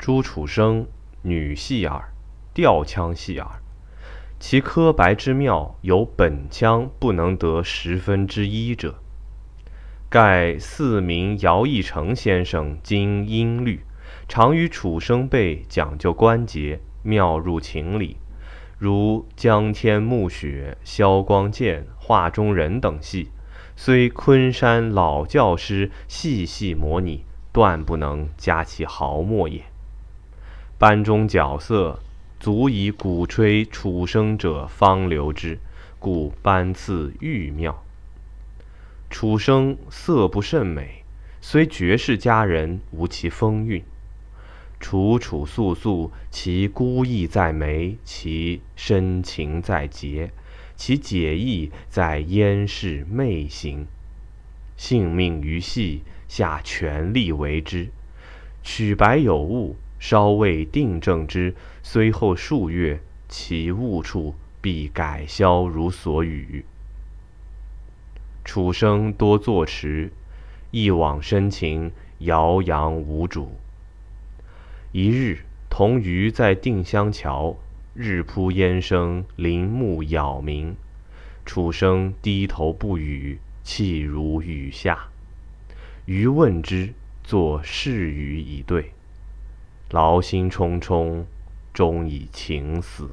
朱楚生，女戏耳，吊腔戏耳。其科白之妙，有本腔不能得十分之一者。盖四名姚义成先生精音律，常与楚生辈讲究关节，妙入情理。如江天暮雪、萧光剑、画中人等戏，虽昆山老教师细细模拟，断不能加其毫末也。班中角色足以鼓吹楚生者，方留之，故班次愈妙。楚生色不甚美，虽绝世佳人，无其风韵。楚楚素素，其孤意在眉，其深情在睫，其解意在烟氏媚行。性命于戏，下全力为之。曲白有误，稍未定正之，虽后数月，其误处必改消如所语。楚生多作词，一往深情，遥扬无主。一日，同余在定襄桥，日扑烟生，林木杳冥。楚生低头不语，气如雨下。余问之，作是语以对。劳心忡忡，终以情死。